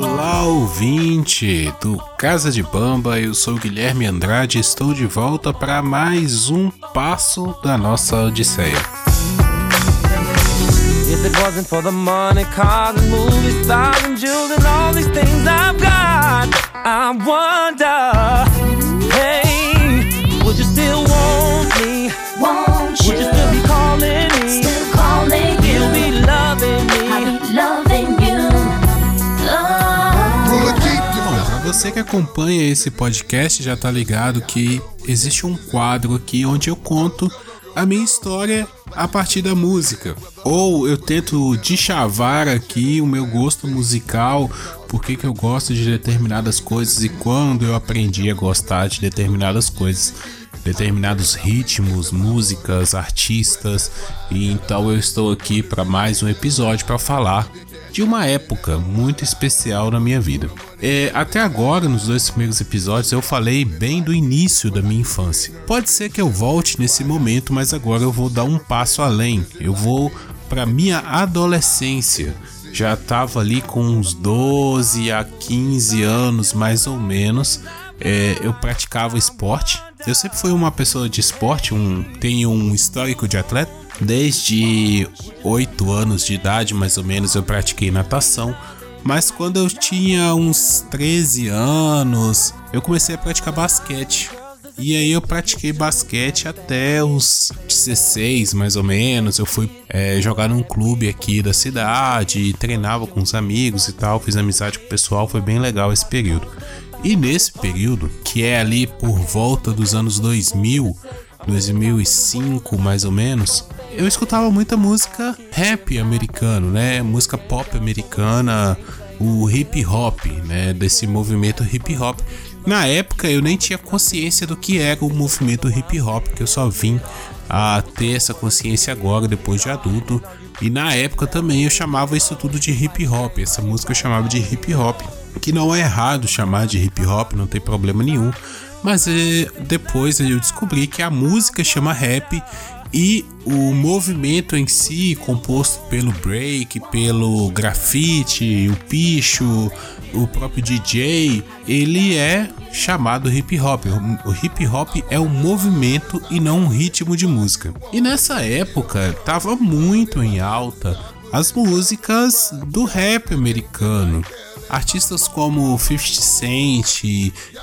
Olá, ouvinte do Casa de Bamba, eu sou Guilherme Andrade e estou de volta para mais um passo da nossa Odisseia. If it wasn't for the money, cars and movie stars and jewels and all these things I've got, I wonder, hey, would you still want me? Won't you? Would you still be calling me? Still calling you? You'll be loving me? I'll be loving you. Oh. Bom, pra você que acompanha esse podcast já tá ligado que existe um quadro aqui onde eu conto a minha história a partir da música. Ou eu tento deschavar aqui o meu gosto musical, porque que eu gosto de determinadas coisas e quando eu aprendi a gostar de determinadas coisas, determinados ritmos, músicas, artistas. E então eu estou aqui para mais um episódio para falar de uma época muito especial na minha vida. É, até agora, nos dois primeiros episódios, eu falei bem do início da minha infância. Pode ser que eu volte nesse momento, mas agora eu vou dar um passo além. Eu vou para minha adolescência. Já estava ali com uns 12 a 15 anos, mais ou menos. É, eu praticava esporte. Eu sempre fui uma pessoa de esporte, um, tenho um histórico de atleta. Desde 8 anos de idade, mais ou menos, eu pratiquei natação. Mas quando eu tinha uns 13 anos, eu comecei a praticar basquete. E aí eu pratiquei basquete até os 16, mais ou menos. Eu fui é, jogar num clube aqui da cidade, treinava com os amigos e tal, fiz amizade com o pessoal, foi bem legal esse período. E nesse período, que é ali por volta dos anos 2000, 2005 mais ou menos, eu escutava muita música rap americano, né? Música pop americana, o hip hop, né? Desse movimento hip hop. Na época eu nem tinha consciência do que era o movimento hip hop, que eu só vim a ter essa consciência agora, depois de adulto. E na época também eu chamava isso tudo de hip hop, essa música eu chamava de hip hop. Que não é errado chamar de hip hop, não tem problema nenhum. Mas é, depois eu descobri que a música chama rap e o movimento em si, composto pelo break, pelo grafite, o picho, o próprio DJ, ele é chamado hip hop. O hip hop é um movimento e não um ritmo de música. E nessa época tava muito em alta as músicas do rap americano. Artistas como 50 Cent,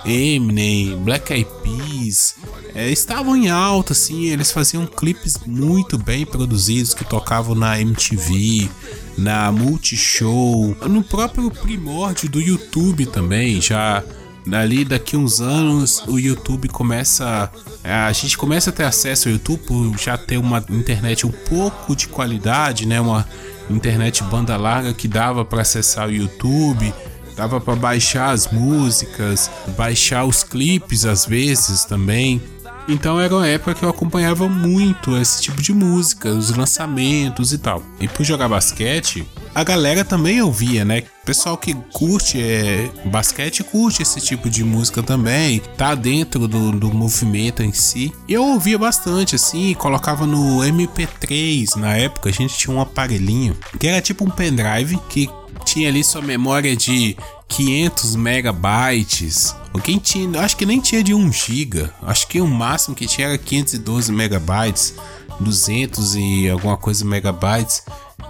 Eminem, Black Eyed Peas é, estavam em alta, assim, eles faziam clipes muito bem produzidos que tocavam na MTV, na Multishow, no próprio primórdio do YouTube também, já ali daqui uns anos o YouTube começa a gente começa a ter acesso ao YouTube já ter uma internet um pouco de qualidade, né, uma internet banda larga que dava para acessar o YouTube, dava para baixar as músicas, baixar os clipes às vezes também. Então era uma época que eu acompanhava muito esse tipo de música, os lançamentos e tal. E por jogar basquete, a galera também ouvia, né? O pessoal que curte é, basquete curte esse tipo de música também, tá dentro do, do movimento em si. Eu ouvia bastante, assim, colocava no MP3. Na época a gente tinha um aparelhinho que era tipo um pendrive que tinha ali sua memória de 500 megabytes. Quem tinha, acho que nem tinha de 1 giga. Acho que o máximo que tinha era 512 megabytes, 200 e alguma coisa megabytes.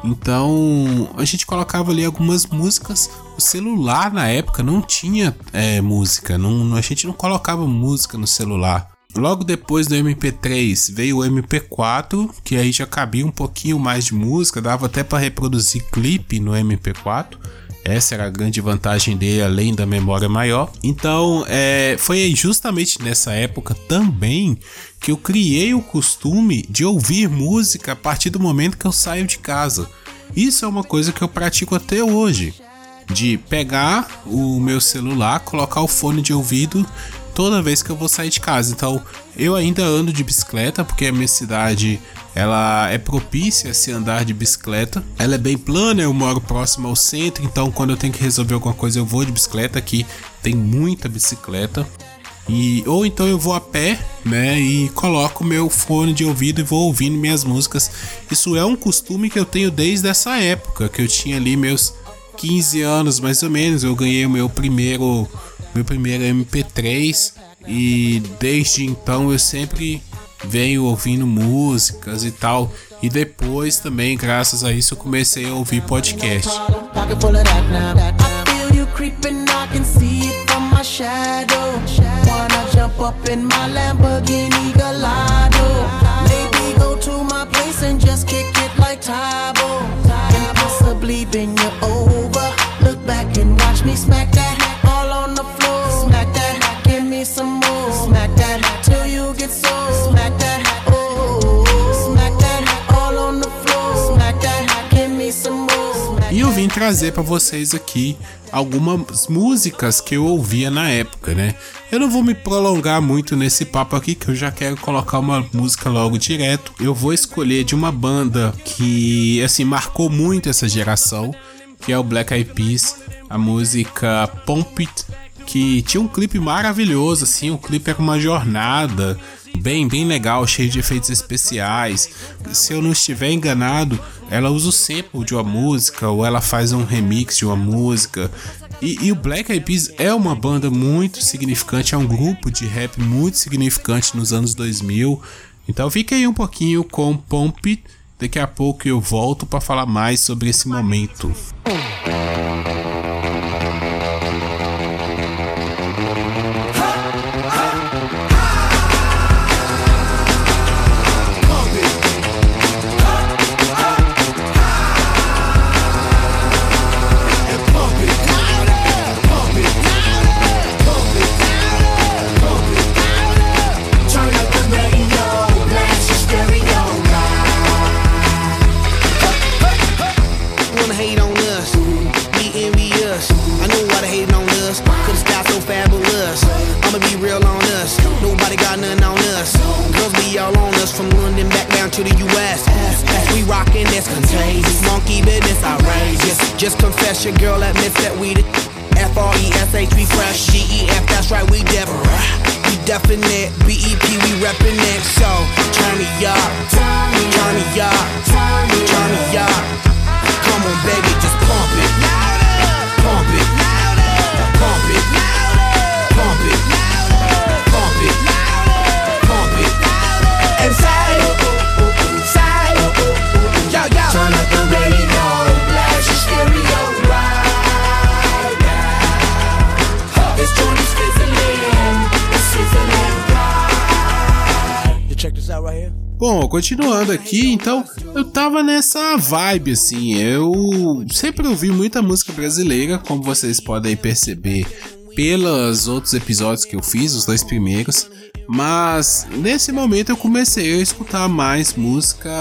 Então a gente colocava ali algumas músicas. O celular na época não tinha é, música, não, a gente não colocava música no celular. Logo depois do MP3 veio o MP4, que aí já cabia um pouquinho mais de música, dava até para reproduzir clipe no MP4. Essa era a grande vantagem dele, além da memória maior. Então, é, foi justamente nessa época também que eu criei o costume de ouvir música a partir do momento que eu saio de casa. Isso é uma coisa que eu pratico até hoje. De pegar o meu celular, colocar o fone de ouvido toda vez que eu vou sair de casa. Então, eu ainda ando de bicicleta porque a minha cidade ela é propícia a se andar de bicicleta. Ela é bem plana, eu moro próximo ao centro, então quando eu tenho que resolver alguma coisa eu vou de bicicleta. Aqui tem muita bicicleta. E, ou então eu vou a pé, né, e coloco meu fone de ouvido e vou ouvindo minhas músicas. Isso é um costume que eu tenho desde essa época, que eu tinha ali meus 15 anos mais ou menos. Eu ganhei o meu primeiro meu primeiro MP3 e desde então eu sempre venho ouvindo músicas e tal. E depois também, graças a isso, eu comecei a ouvir podcast. Look back and watch me smack that trazer para vocês aqui algumas músicas que eu ouvia na época, né? Eu não vou me prolongar muito nesse papo aqui, que eu já quero colocar uma música logo direto. Eu vou escolher de uma banda que, assim, marcou muito essa geração, que é o Black Eyed Peas, a música Pump It, que tinha um clipe maravilhoso, assim, o clipe era uma jornada bem, bem legal, cheio de efeitos especiais. Se eu não estiver enganado, ela usa o sample de uma música ou ela faz um remix de uma música. E, e, o Black Eyed Peas é uma banda muito significante, é um grupo de rap muito significante nos anos 2000. Então fique aí um pouquinho com Pomp. Daqui a pouco eu volto para falar mais sobre esse momento. Fresh G-E-F, that's right, we Deborah. We definite, B-E-P, we reppin' it. So, turn me up, turn me up, turn me up. Come on baby, just pump it. Pump it. Pump it Bom, continuando aqui, então, eu tava nessa vibe assim. Eu sempre ouvi muita música brasileira, como vocês podem perceber pelos outros episódios que eu fiz, os dois primeiros. Mas nesse momento eu comecei a escutar mais música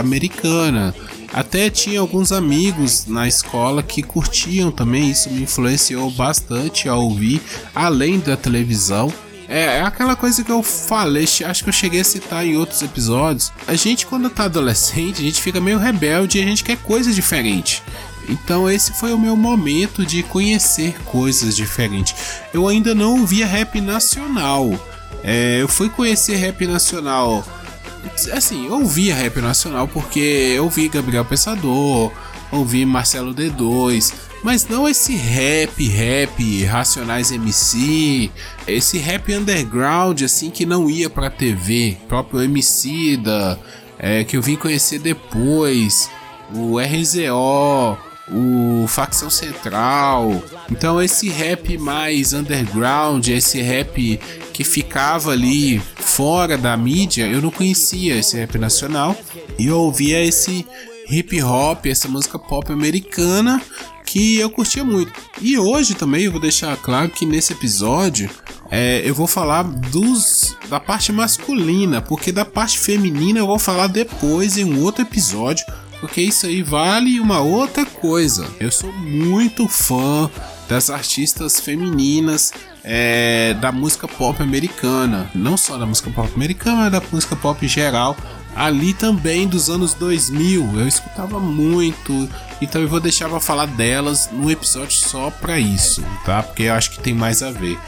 americana. Até tinha alguns amigos na escola que curtiam também, isso me influenciou bastante a ouvir, além da televisão. É, é aquela coisa que eu falei, acho que eu cheguei a citar em outros episódios. A gente, quando tá adolescente, a gente fica meio rebelde e a gente quer coisa diferente. Então esse foi o meu momento de conhecer coisas diferentes. Eu ainda não ouvia rap nacional. É, eu fui conhecer rap nacional assim, eu ouvia rap nacional porque eu ouvi Gabriel Pensador, ouvi Marcelo D2, mas não esse rap, rap, Racionais MC, esse rap underground assim que não ia pra TV, próprio MC da, é, que eu vim conhecer depois, o RZO, o Facção Central. Então esse rap mais underground, esse rap que ficava ali fora da mídia, eu não conhecia esse rap nacional. E eu ouvia esse hip hop, essa música pop americana que eu curtia muito. E hoje também eu vou deixar claro que nesse episódio é, eu vou falar dos da parte masculina, porque da parte feminina eu vou falar depois em um outro episódio, porque isso aí vale uma outra coisa. Eu sou muito fã das artistas femininas é, da música pop americana, não só da música pop americana, mas da música pop geral. Ali também dos anos 2000, eu escutava muito, então eu vou deixar pra falar delas num episódio só pra isso, tá? Porque eu acho que tem mais a ver.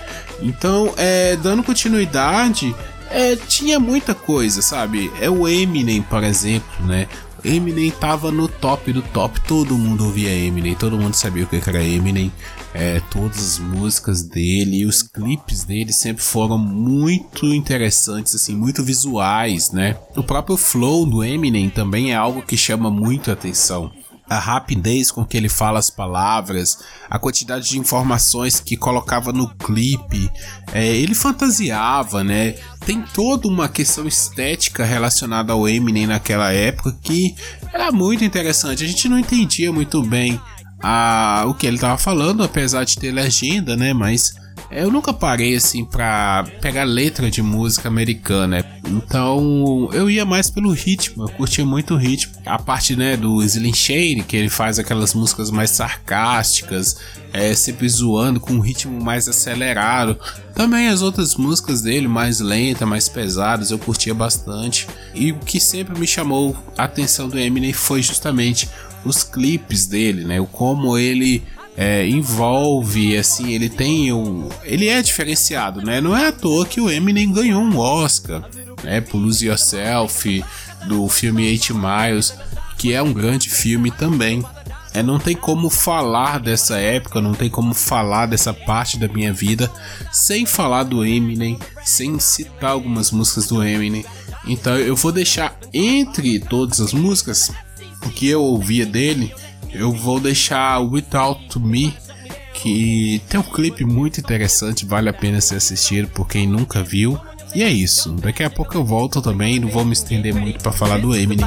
Então, é, dando continuidade, é, tinha muita coisa, sabe? É o Eminem, por exemplo, né? Eminem tava no top do top, todo mundo ouvia Eminem, todo mundo sabia o que era Eminem. É, todas as músicas dele e os clipes dele sempre foram muito interessantes, assim, muito visuais, né? O próprio flow do Eminem também é algo que chama muito atenção a rapidez com que ele fala as palavras, a quantidade de informações que colocava no clipe, é, ele fantasiava, né? Tem toda uma questão estética relacionada ao Eminem naquela época que era muito interessante. A gente não entendia muito bem a, o que ele estava falando, apesar de ter legenda, né? Mas eu nunca parei assim pra pegar letra de música americana. Então eu ia mais pelo ritmo, eu curtia muito o ritmo. A parte né, do Slim Shane, que ele faz aquelas músicas mais sarcásticas, é, sempre zoando com um ritmo mais acelerado. Também as outras músicas dele, mais lentas, mais pesadas, eu curtia bastante. E o que sempre me chamou a atenção do Eminem foi justamente os clipes dele, né? O como ele é, envolve, assim, ele tem o. Ele é diferenciado, né? Não é à toa que o Eminem ganhou um Oscar, né? Por Lose Yourself, do filme Eight Miles, que é um grande filme também. É, não tem como falar dessa época, não tem como falar dessa parte da minha vida sem falar do Eminem, sem citar algumas músicas do Eminem. Então eu vou deixar entre todas as músicas o que eu ouvia dele eu vou deixar Without Me, que tem um clipe muito interessante, vale a pena ser assistido por quem nunca viu. E é isso, daqui a pouco eu volto também, não vou me estender muito para falar do Eminem.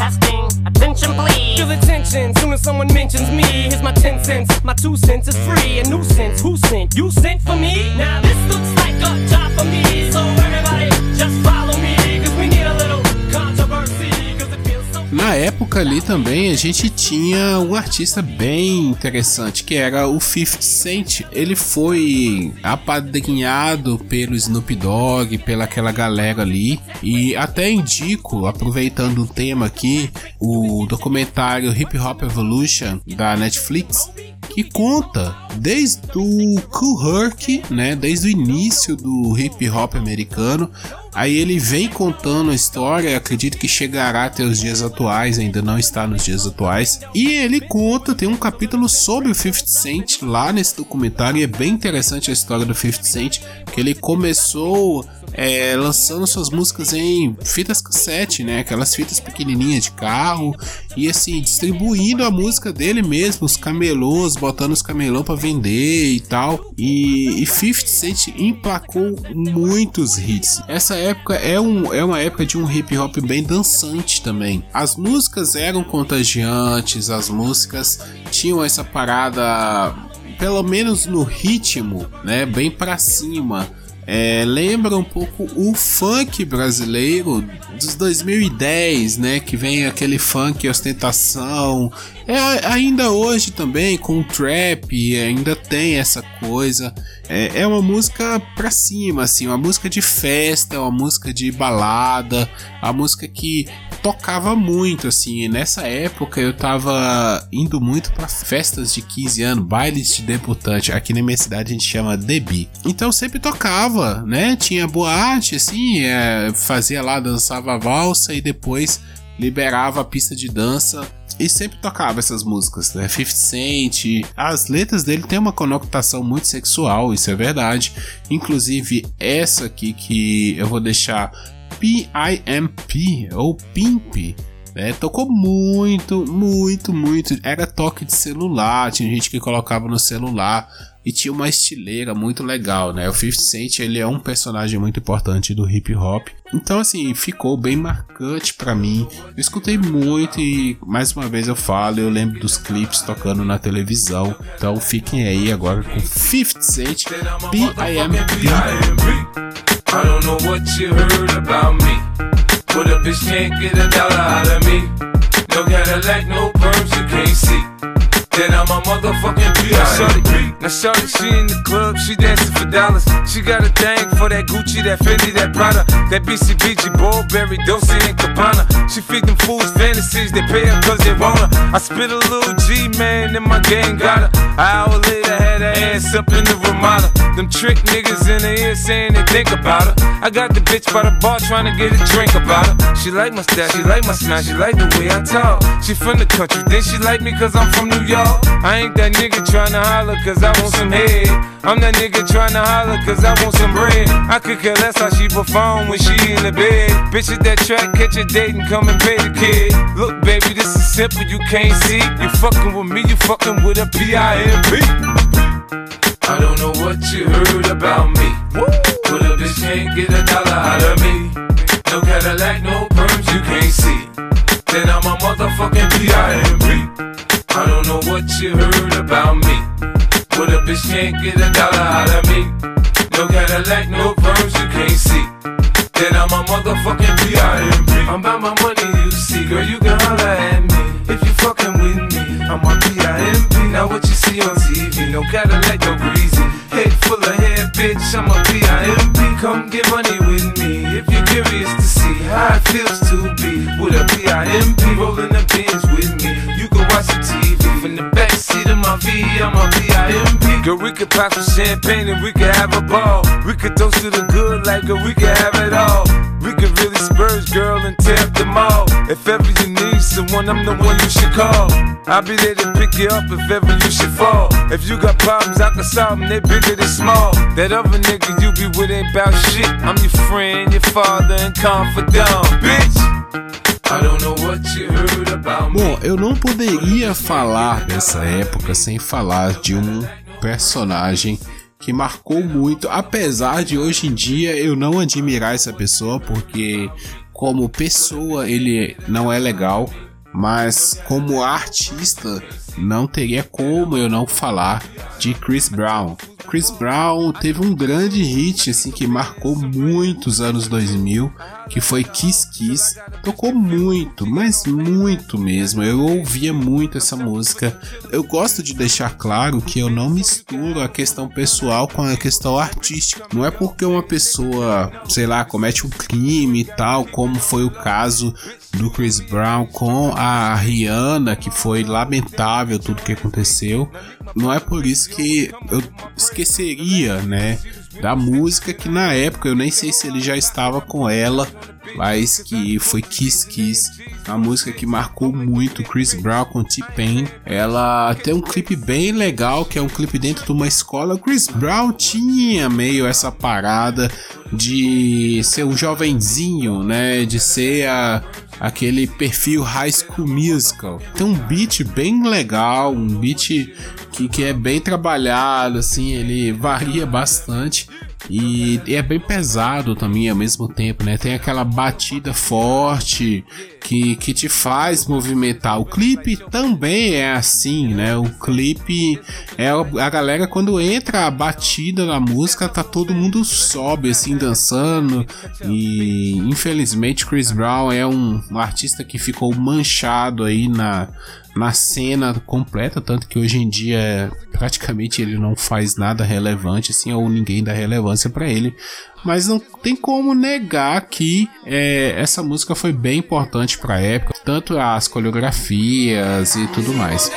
Testing, attention please. Feel the tension soon as someone mentions me. Here's my 10 cents, my 2 cents is free. A nuisance, who sent? You sent for me? Now this looks like a job for me. So everybody just follow me. Na época ali também a gente tinha um artista bem interessante que era o 50 Cent. Ele foi apadrinhado pelo Snoop Dogg, pela aquela galera ali. E até indico, aproveitando o tema aqui, o documentário Hip Hop Evolution da Netflix, que conta desde o Cool Herc, né, desde o início do hip hop americano Aí ele vem contando a história, acredito que chegará até os dias atuais, ainda não está nos dias atuais. E ele conta, tem um capítulo sobre o 50 Cent lá nesse documentário, e é bem interessante a história do 50 Cent, que ele começou é, lançando suas músicas em fitas cassete, né? Aquelas fitas pequenininhas de carro e assim distribuindo a música dele mesmo, os camelôs, botando os camelão para vender e tal. E, e 50 Cent emplacou muitos hits. Essa época é, um, é uma época de um hip hop bem dançante também. As músicas eram contagiantes, as músicas tinham essa parada pelo menos no ritmo, né, bem para cima. É, lembra um pouco o funk brasileiro dos 2010, né? Que vem aquele funk ostentação. É, ainda hoje também com o trap, ainda tem essa coisa. É, é uma música pra cima, assim, uma música de festa, uma música de balada, a música que tocava muito, assim. nessa época eu tava indo muito para festas de 15 anos, bailes de debutante. Aqui na minha cidade a gente chama Debi. Então sempre tocava, né? Tinha boate, assim, é, fazia lá, dançava valsa e depois liberava a pista de dança e sempre tocava essas músicas, né? 50 Cent, as letras dele têm uma conotação muito sexual, isso é verdade. Inclusive essa aqui que eu vou deixar PIMP ou Pimp. É, tocou muito, muito, muito. Era toque de celular, tinha gente que colocava no celular e tinha uma estileira muito legal, né? O 50 Cent ele é um personagem muito importante do hip hop. Então assim, ficou bem marcante para mim. Eu escutei muito e mais uma vez eu falo, eu lembro dos clipes tocando na televisão. Então fiquem aí agora com 50 Cent B.I.M.B. I don't know what you heard about me. But a bitch can't get a dollar out of me. No Cadillac, no perms, you can't see. Then I'm a motherfucking B.I.M.B. Now shorty, now shorty, she in the club, she dancing for dollars. She got a thing for that Gucci, that Fendi, that Prada, that BCBG, Burberry, Dolce and Gabbana. She feed them fools fantasies, they pay her cause they want her. I spit a little G, man, and my gang got her. An hour later, had her Them trick niggas in the ear saying they think about her. I got the bitch by the bar trying to get a drink about her. She like my style, she like my smile, she like the way I talk. She from the country, then she like me cause I'm from New York. I ain't that nigga tryna holler cause I want some head. I'm that nigga tryna holler cause I want some bread. I could care less how she perform when she in the bed. Bitch at that track, catch a date and come and pay the kid. Look, baby, this is simple, you can't see. You fucking with me, you fucking with a P-I-M-P. I don't know what you heard about me. But a bitch can't get a dollar out of me. No Cadillac, no perms, you can't see. Then I'm a motherfucking P.I.M.P. I don't know what you heard about me. But a bitch can't get a dollar out of me. No Cadillac, no perms, you can't see. Then I'm a motherfucking bitch, I'm a P.I.M.P. Come get money with me. If you're curious to see how it feels to be with a P.I.M.P. rolling the pins with me. You can watch the TV from the backseat of my V. I'm a P.I.M.P. Girl, we could pop some champagne and we could have a ball. We could toast to the good like girl, we could have it all. Could really spurge, girl, and tear up the mall. If ever you need someone, I'm the one you should call. I'll be there to pick you up if ever you should fall. If you got problems, I can solve them, bigger than small. That other nigga you be with ain't bout shit. I'm your friend, your father, and confidant, bitch. Bom, eu não poderia falar dessa época sem falar de um personagem que marcou muito, apesar de hoje em dia eu não admirar essa pessoa, porque como pessoa ele não é legal, mas como artista não teria como eu não falar de Chris Brown. Chris Brown teve um grande hit assim que marcou muitos anos 2000, que foi Kiss Kiss. Tocou muito, mas muito mesmo. Eu ouvia muito essa música. Eu gosto de deixar claro que eu não misturo a questão pessoal com a questão artística. Não é porque uma pessoa, sei lá, comete um crime e tal, como foi o caso do Chris Brown com a Rihanna, que foi lamentável tudo que aconteceu. Não é por isso que eu esqueceria, né, da música que na época eu nem sei se ele já estava com ela, mas que foi Kiss Kiss, uma música que marcou muito Chris Brown com T-Pain. Ela tem um clipe bem legal, que é um clipe dentro de uma escola. Chris Brown tinha meio essa parada de ser um jovenzinho, né, de ser a aquele perfil High School Musical. Tem um beat bem legal, um beat que, que é bem trabalhado, assim, ele varia bastante. E, é bem pesado também ao mesmo tempo, né? Tem aquela batida forte que, que te faz movimentar. O clipe também é assim, né? O clipe é a galera quando entra a batida na música, tá todo mundo sobe assim dançando. E infelizmente Chris Brown é um, um artista que ficou manchado aí na na cena completa, tanto que hoje em dia praticamente ele não faz nada relevante, assim, ou ninguém dá relevância para ele. Mas não tem como negar que é, essa música foi bem importante para a época, tanto as coreografias e tudo mais.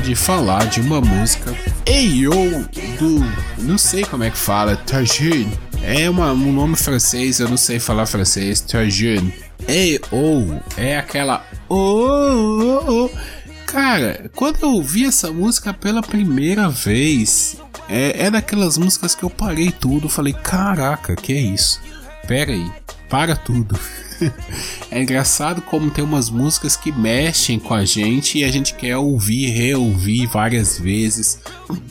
De falar de uma música Eyo do. Não sei como é que fala, Tajin. É uma, um nome francês, eu não sei falar francês, Tajin. Eyo é aquela. Oh, oh, oh. Cara, quando eu ouvi essa música pela primeira vez, é, é daquelas músicas que eu parei tudo, falei, caraca, que é isso? Pera aí, para tudo. é engraçado como tem umas músicas que mexem com a gente e a gente quer ouvir, reouvir várias vezes.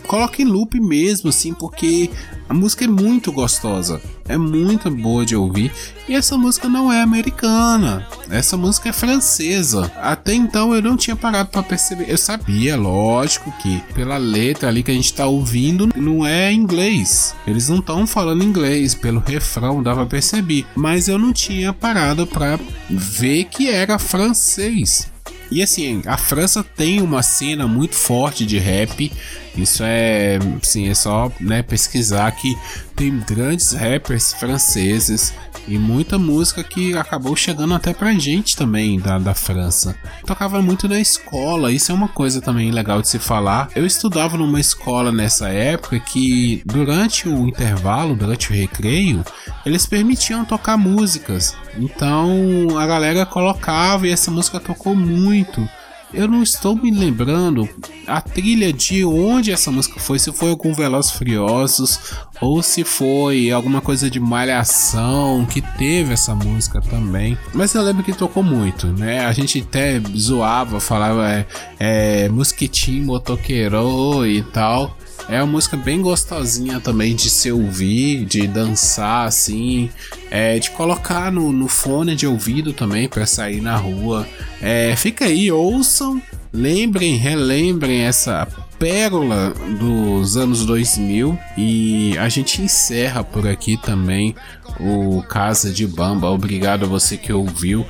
Coloca em loop mesmo, assim, porque a música é muito gostosa, é muito boa de ouvir. E essa música não é americana, essa música é francesa. Até então eu não tinha parado para perceber. Eu sabia, lógico, que pela letra ali que a gente tá ouvindo não é inglês. Eles não estão falando inglês, pelo refrão dava pra perceber. Mas eu não tinha parado para ver que era francês. E assim, a França tem uma cena muito forte de rap. Isso é, sim, é só né, pesquisar que tem grandes rappers franceses e muita música que acabou chegando até pra gente também da, da França. Tocava muito na escola, isso é uma coisa também legal de se falar. Eu estudava numa escola nessa época que durante o intervalo, durante o recreio, eles permitiam tocar músicas. Então a galera colocava e essa música tocou muito. Eu não estou me lembrando a trilha de onde essa música foi, se foi algum Velozes Furiosos ou se foi alguma coisa de Malhação que teve essa música também. Mas eu lembro que tocou muito, né? A gente até zoava, falava é, é mosquitinho, motoqueiro e tal. É uma música bem gostosinha também de se ouvir, de dançar assim, é, de colocar no, no fone de ouvido também para sair na rua. É, fica aí, ouçam, lembrem, relembrem essa pérola dos anos 2000 e a gente encerra por aqui também o Casa de Bamba. Obrigado a você que ouviu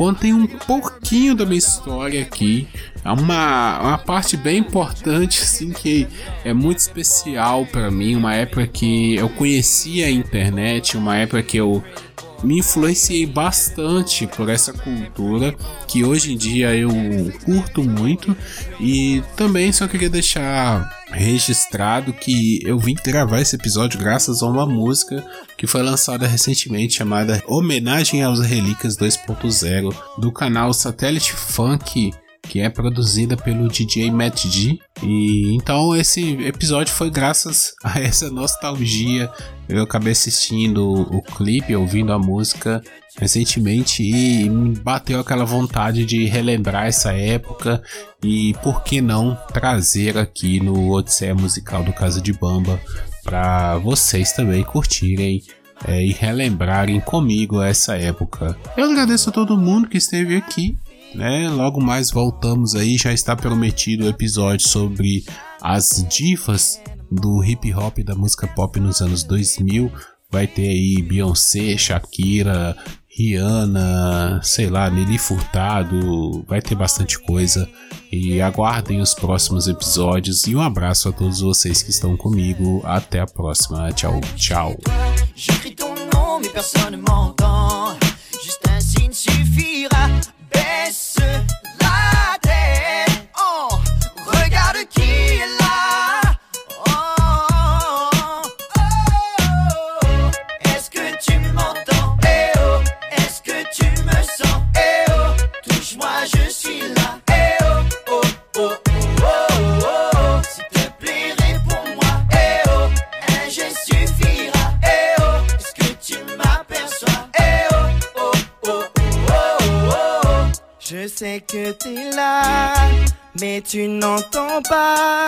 contem um pouquinho da minha história aqui. É uma, uma parte bem importante, assim, que é muito especial para mim. Uma época que eu conhecia a internet, uma época que eu me influenciei bastante por essa cultura que hoje em dia eu curto muito e também só queria deixar registrado que eu vim gravar esse episódio graças a uma música que foi lançada recentemente chamada Homenagem aos Relíquias 2.0 do canal Satellite Funk que é produzida pelo DJ Matt G. E então esse episódio foi graças a essa nostalgia. Eu acabei assistindo o clipe, ouvindo a música recentemente e me bateu aquela vontade de relembrar essa época e por que não trazer aqui no Odisseia Musical do Casa de Bamba para vocês também curtirem é, e relembrarem comigo essa época. Eu agradeço a todo mundo que esteve aqui né? Logo mais voltamos aí, já está prometido o episódio sobre as divas do hip hop da música pop nos anos 2000. Vai ter aí Beyoncé, Shakira Rihanna, sei lá, Nelly Furtado, vai ter bastante coisa. E aguardem os próximos episódios. E um abraço a todos vocês que estão comigo. Até a próxima. Tchau, tchau. say mais tu n'entends pas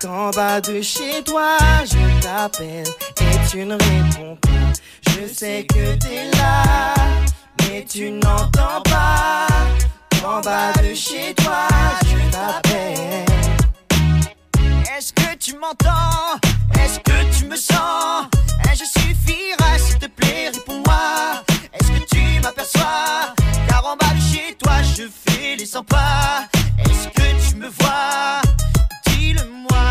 qu'en bas de chez toi, je t'appelle et tu ne réponds pas. Je sais que t'es là, mais tu n'entends pas qu'en bas de chez toi, je t'appelle. Est-ce que tu m'entends? Est-ce que tu me sens? Je suffira, s'il te plaît, réponds-moi. Est-ce que tu m'aperçois? Car en bas de chez toi, je fais les 100 pas. Dis-le-moi.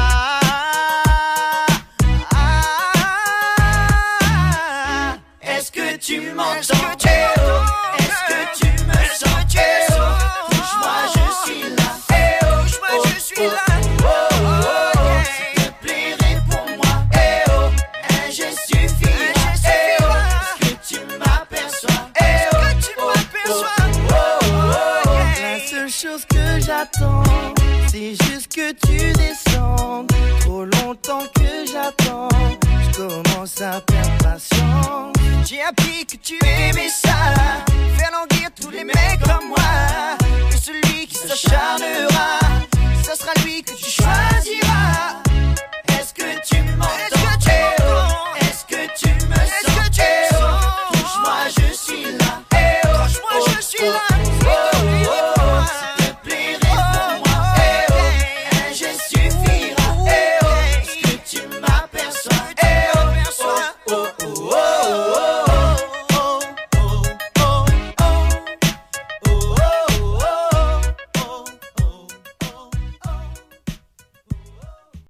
Est-ce que tu m'entends? Est-ce que tu me sens? Moi je suis là. Bouge-moi, je suis là. S'il te plaît, réponds-moi. Un gestifif. Est-ce que tu m'aperçois? Est-ce que tu m'aperçois? La seule chose que j'attends c'est juste que tu descendes. Trop longtemps que j'attends, je commence à perdre patience. J'ai appris que tu aimais ça, faire languir tous les mecs comme moi. Que celui qui s'acharnera, ce sera lui que tu choisiras. Est-ce que tu m'entends Est-ce que tu me sens Touche-moi, je suis là. Touche-moi, je suis là.